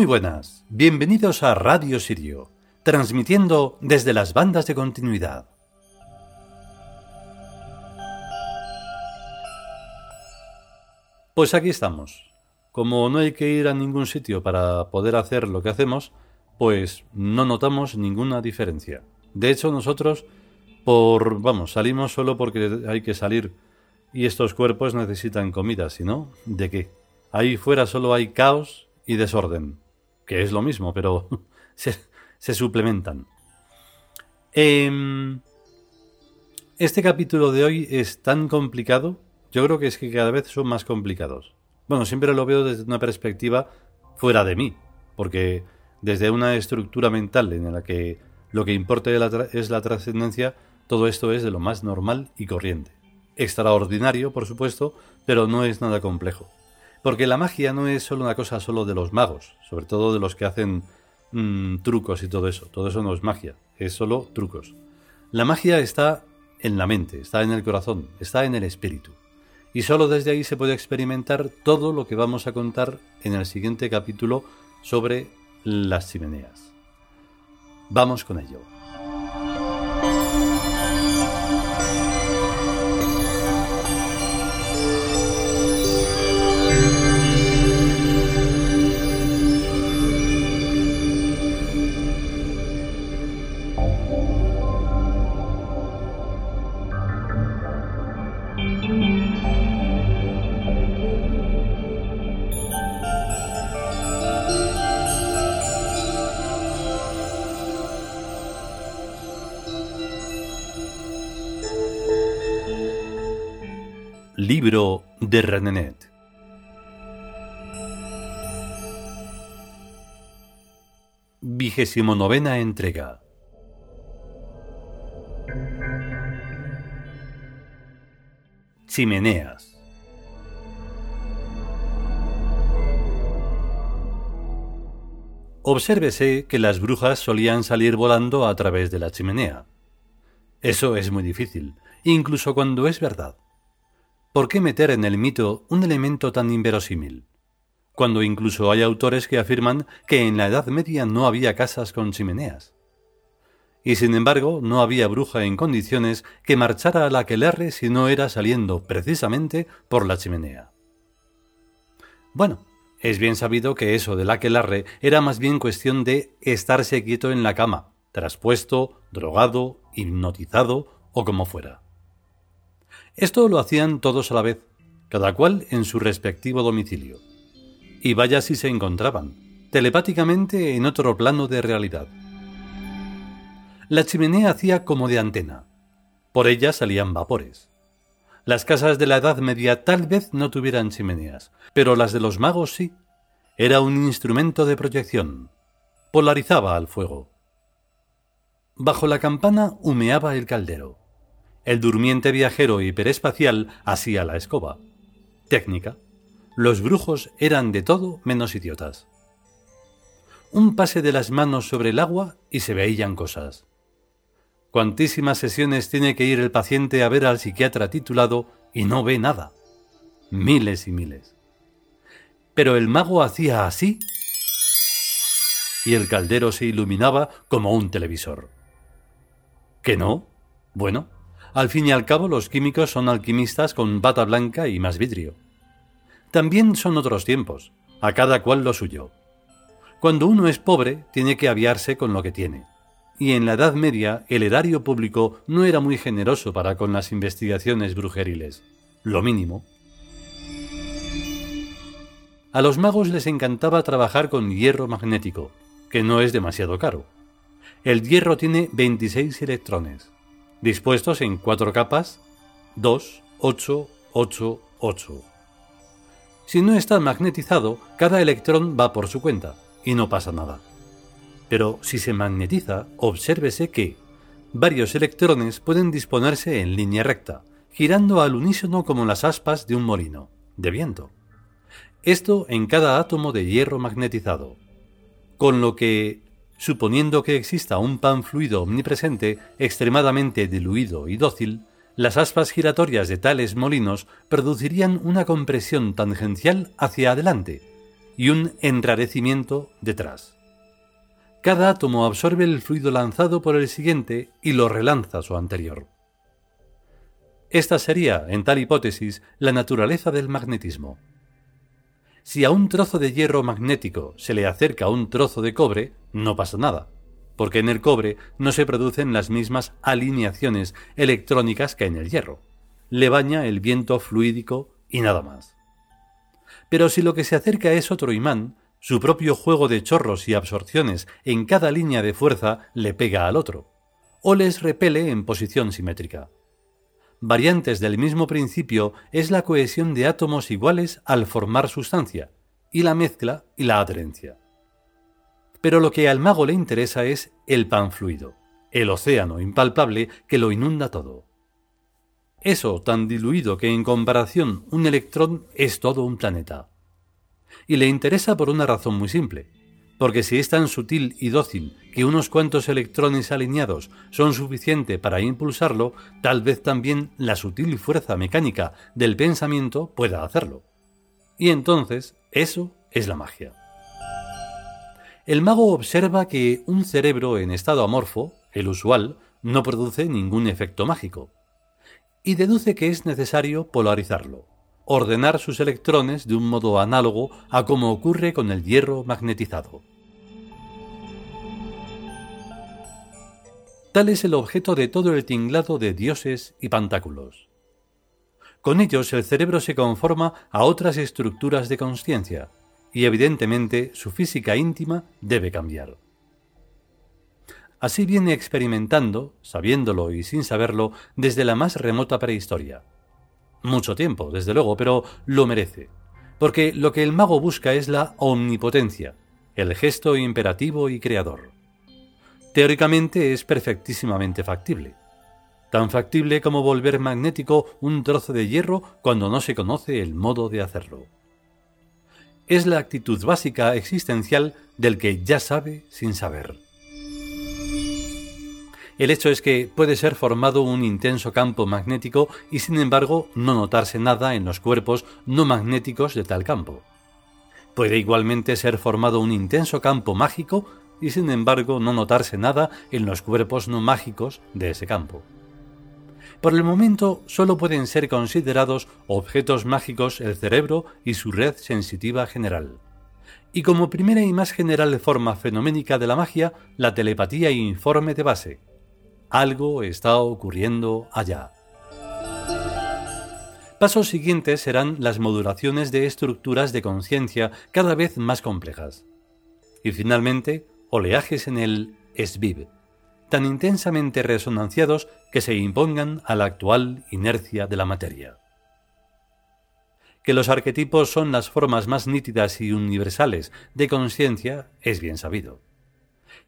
Muy buenas, bienvenidos a Radio Sirio, transmitiendo desde las bandas de continuidad. Pues aquí estamos. Como no hay que ir a ningún sitio para poder hacer lo que hacemos, pues no notamos ninguna diferencia. De hecho, nosotros, por, vamos, salimos solo porque hay que salir y estos cuerpos necesitan comida, si no, ¿de qué? Ahí fuera solo hay caos y desorden, que es lo mismo, pero se, suplementan. Em, este capítulo de hoy es tan complicado, yo creo que es que cada vez son más complicados. Bueno, siempre lo veo desde una perspectiva fuera de mí, porque desde una estructura mental en la que lo que importa es la trascendencia, todo esto es de lo más normal y corriente. Extraordinario, por supuesto, pero no es nada complejo. Porque la magia no es solo una cosa solo de los magos, sobre todo de los que hacen mm, trucos y todo eso. Todo eso no es magia, es solo trucos. La magia está en la mente, está en el corazón, está en el espíritu. Y solo desde ahí se puede experimentar todo lo que vamos a contar en el siguiente capítulo sobre las chimeneas. Vamos con ello. Libro de Renenet. Vigésimo entrega. Chimeneas. Obsérvese que las brujas solían salir volando a través de la chimenea. Eso es muy difícil, incluso cuando es verdad. ¿Por qué meter en el mito un elemento tan inverosímil? Cuando incluso hay autores que afirman que en la Edad Media no había casas con chimeneas. Y sin embargo, no había bruja en condiciones que marchara a la aquelarre si no era saliendo precisamente por la chimenea. Bueno, es bien sabido que eso del aquelarre era más bien cuestión de estarse quieto en la cama, traspuesto, drogado, hipnotizado o como fuera. Esto lo hacían todos a la vez, cada cual en su respectivo domicilio. Y vaya si se encontraban, telepáticamente en otro plano de realidad. La chimenea hacía como de antena. Por ella salían vapores. Las casas de la Edad Media tal vez no tuvieran chimeneas, pero las de los magos sí. Era un instrumento de proyección. Polarizaba al fuego. Bajo la campana humeaba el caldero. El durmiente viajero hiperespacial hacía la escoba. Técnica. Los brujos eran de todo menos idiotas. Un pase de las manos sobre el agua y se veían cosas. Cuantísimas sesiones tiene que ir el paciente a ver al psiquiatra titulado y no ve nada. Miles y miles. Pero el mago hacía así y el caldero se iluminaba como un televisor. ¿Que no? Bueno, al fin y al cabo, los químicos son alquimistas con bata blanca y más vidrio. También son otros tiempos, a cada cual lo suyo. Cuando uno es pobre, tiene que aviarse con lo que tiene. Y en la Edad Media, el erario público no era muy generoso para con las investigaciones brujeriles. Lo mínimo. A los magos les encantaba trabajar con hierro magnético, que no es demasiado caro. El hierro tiene 26 electrones dispuestos en cuatro capas 2, 8, 8, 8. Si no está magnetizado, cada electrón va por su cuenta y no pasa nada. Pero si se magnetiza, obsérvese que varios electrones pueden disponerse en línea recta, girando al unísono como las aspas de un molino de viento. Esto en cada átomo de hierro magnetizado, con lo que Suponiendo que exista un pan fluido omnipresente, extremadamente diluido y dócil, las aspas giratorias de tales molinos producirían una compresión tangencial hacia adelante, y un enrarecimiento detrás. Cada átomo absorbe el fluido lanzado por el siguiente y lo relanza su anterior. Esta sería, en tal hipótesis, la naturaleza del magnetismo. Si a un trozo de hierro magnético se le acerca un trozo de cobre, no pasa nada, porque en el cobre no se producen las mismas alineaciones electrónicas que en el hierro. Le baña el viento fluídico y nada más. Pero si lo que se acerca es otro imán, su propio juego de chorros y absorciones en cada línea de fuerza le pega al otro, o les repele en posición simétrica. Variantes del mismo principio es la cohesión de átomos iguales al formar sustancia, y la mezcla y la adherencia. Pero lo que al mago le interesa es el pan fluido, el océano impalpable que lo inunda todo. Eso tan diluido que en comparación un electrón es todo un planeta. Y le interesa por una razón muy simple porque si es tan sutil y dócil que unos cuantos electrones alineados son suficiente para impulsarlo, tal vez también la sutil fuerza mecánica del pensamiento pueda hacerlo. Y entonces, eso es la magia. El mago observa que un cerebro en estado amorfo, el usual, no produce ningún efecto mágico, y deduce que es necesario polarizarlo, ordenar sus electrones de un modo análogo a como ocurre con el hierro magnetizado. Tal es el objeto de todo el tinglado de dioses y pantáculos. Con ellos el cerebro se conforma a otras estructuras de conciencia, y evidentemente su física íntima debe cambiar. Así viene experimentando, sabiéndolo y sin saberlo, desde la más remota prehistoria. Mucho tiempo, desde luego, pero lo merece, porque lo que el mago busca es la omnipotencia, el gesto imperativo y creador teóricamente es perfectísimamente factible. Tan factible como volver magnético un trozo de hierro cuando no se conoce el modo de hacerlo. Es la actitud básica existencial del que ya sabe sin saber. El hecho es que puede ser formado un intenso campo magnético y sin embargo no notarse nada en los cuerpos no magnéticos de tal campo. Puede igualmente ser formado un intenso campo mágico y sin embargo no notarse nada en los cuerpos no mágicos de ese campo. Por el momento solo pueden ser considerados objetos mágicos el cerebro y su red sensitiva general. Y como primera y más general forma fenoménica de la magia, la telepatía informe de base. Algo está ocurriendo allá. Pasos siguientes serán las modulaciones de estructuras de conciencia cada vez más complejas. Y finalmente, oleajes en el SBIB, tan intensamente resonanciados que se impongan a la actual inercia de la materia. Que los arquetipos son las formas más nítidas y universales de conciencia es bien sabido.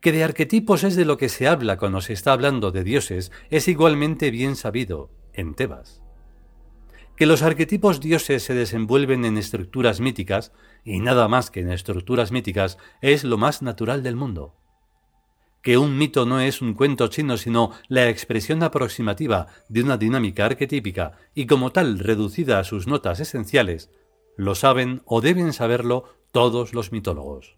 Que de arquetipos es de lo que se habla cuando se está hablando de dioses es igualmente bien sabido en Tebas. Que los arquetipos dioses se desenvuelven en estructuras míticas, y nada más que en estructuras míticas, es lo más natural del mundo. Que un mito no es un cuento chino, sino la expresión aproximativa de una dinámica arquetípica y como tal reducida a sus notas esenciales, lo saben o deben saberlo todos los mitólogos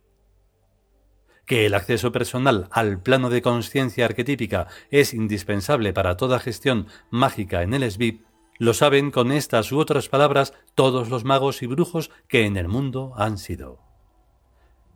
que el acceso personal al plano de conciencia arquetípica es indispensable para toda gestión mágica en el SBIP, lo saben con estas u otras palabras todos los magos y brujos que en el mundo han sido.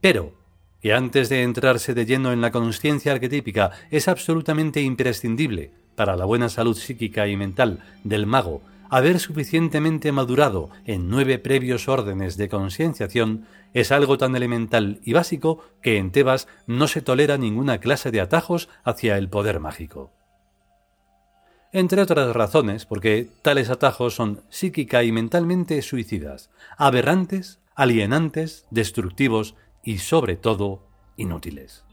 Pero, que antes de entrarse de lleno en la conciencia arquetípica es absolutamente imprescindible para la buena salud psíquica y mental del mago haber suficientemente madurado en nueve previos órdenes de concienciación es algo tan elemental y básico que en Tebas no se tolera ninguna clase de atajos hacia el poder mágico entre otras razones porque tales atajos son psíquica y mentalmente suicidas, aberrantes, alienantes, destructivos y sobre todo inútiles.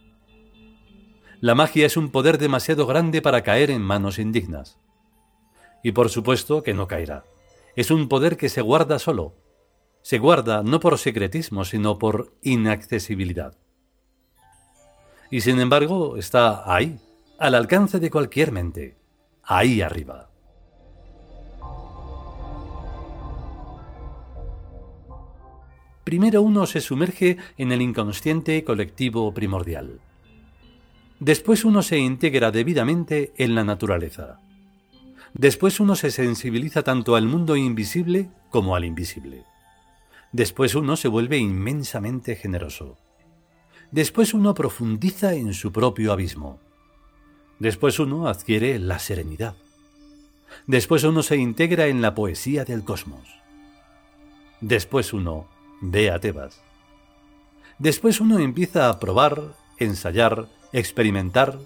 La magia es un poder demasiado grande para caer en manos indignas. Y por supuesto que no caerá. Es un poder que se guarda solo. Se guarda no por secretismo, sino por inaccesibilidad. Y sin embargo está ahí, al alcance de cualquier mente ahí arriba. primero uno se sumerge en el inconsciente colectivo primordial. Después uno se integra debidamente en la naturaleza. Después uno se sensibiliza tanto al mundo invisible como al invisible. Después uno se vuelve inmensamente generoso. Después uno profundiza en su propio abismo. Después uno adquiere la serenidad. Después uno se integra en la poesía del cosmos. Después uno ve a Tebas. Después uno empieza a probar, ensayar, experimentar,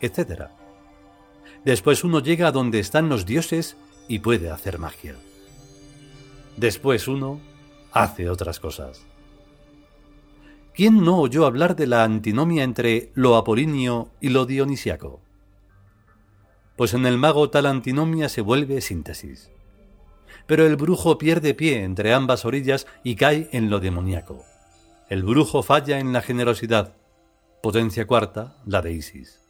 etc. Después uno llega a donde están los dioses y puede hacer magia. Después uno hace otras cosas. ¿Quién no oyó hablar de la antinomia entre lo apolíneo y lo dionisiaco? Pues en el mago tal antinomia se vuelve síntesis. Pero el brujo pierde pie entre ambas orillas y cae en lo demoníaco. El brujo falla en la generosidad, potencia cuarta, la de Isis.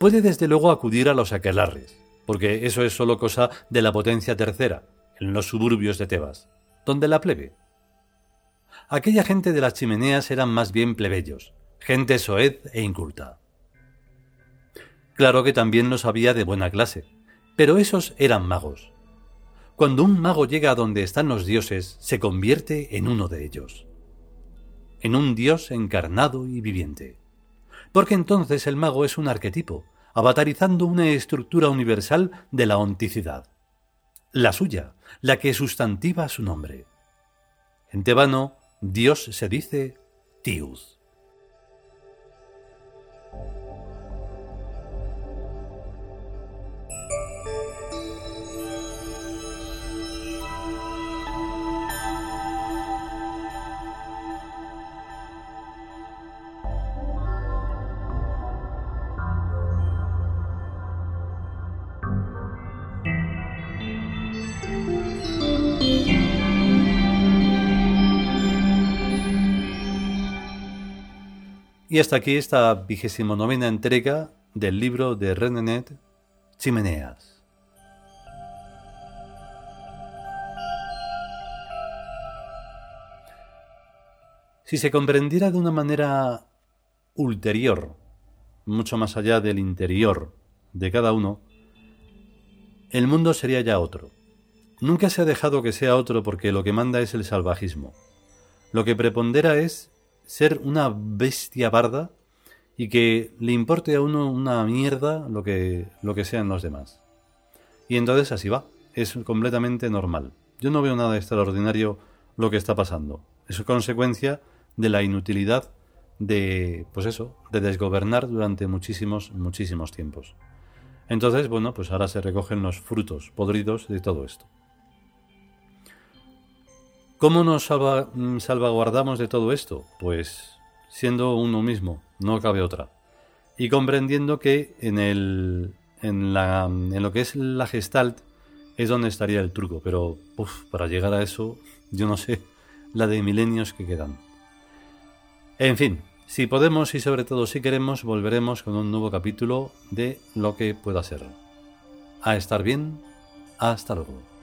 Puede desde luego acudir a los aquelarres, porque eso es solo cosa de la potencia tercera, en los suburbios de Tebas, donde la plebe. Aquella gente de las chimeneas eran más bien plebeyos, gente soez e inculta. Claro que también los había de buena clase, pero esos eran magos. Cuando un mago llega a donde están los dioses, se convierte en uno de ellos en un Dios encarnado y viviente. Porque entonces el mago es un arquetipo, avatarizando una estructura universal de la onticidad. La suya, la que sustantiva su nombre. En tebano, Dios se dice Tius. Y hasta aquí esta vigésimo novena entrega del libro de Renenet, Chimeneas. Si se comprendiera de una manera ulterior, mucho más allá del interior de cada uno, el mundo sería ya otro. Nunca se ha dejado que sea otro porque lo que manda es el salvajismo. Lo que prepondera es ser una bestia barda y que le importe a uno una mierda lo que, lo que sean los demás. Y entonces así va, es completamente normal. Yo no veo nada extraordinario lo que está pasando. Es consecuencia de la inutilidad de, pues eso, de desgobernar durante muchísimos, muchísimos tiempos. Entonces, bueno, pues ahora se recogen los frutos podridos de todo esto. ¿Cómo nos mm, salvaguardamos de todo esto? Pues siendo uno mismo, no cabe otra. Y comprendiendo que en, el, en, lo que es la gestalt es donde estaría el truco, pero para llegar a eso, yo no sé la de milenios que quedan. En fin, si podemos y sobre todo si queremos, volveremos con un nuevo capítulo de lo que pueda ser. A estar bien, hasta luego.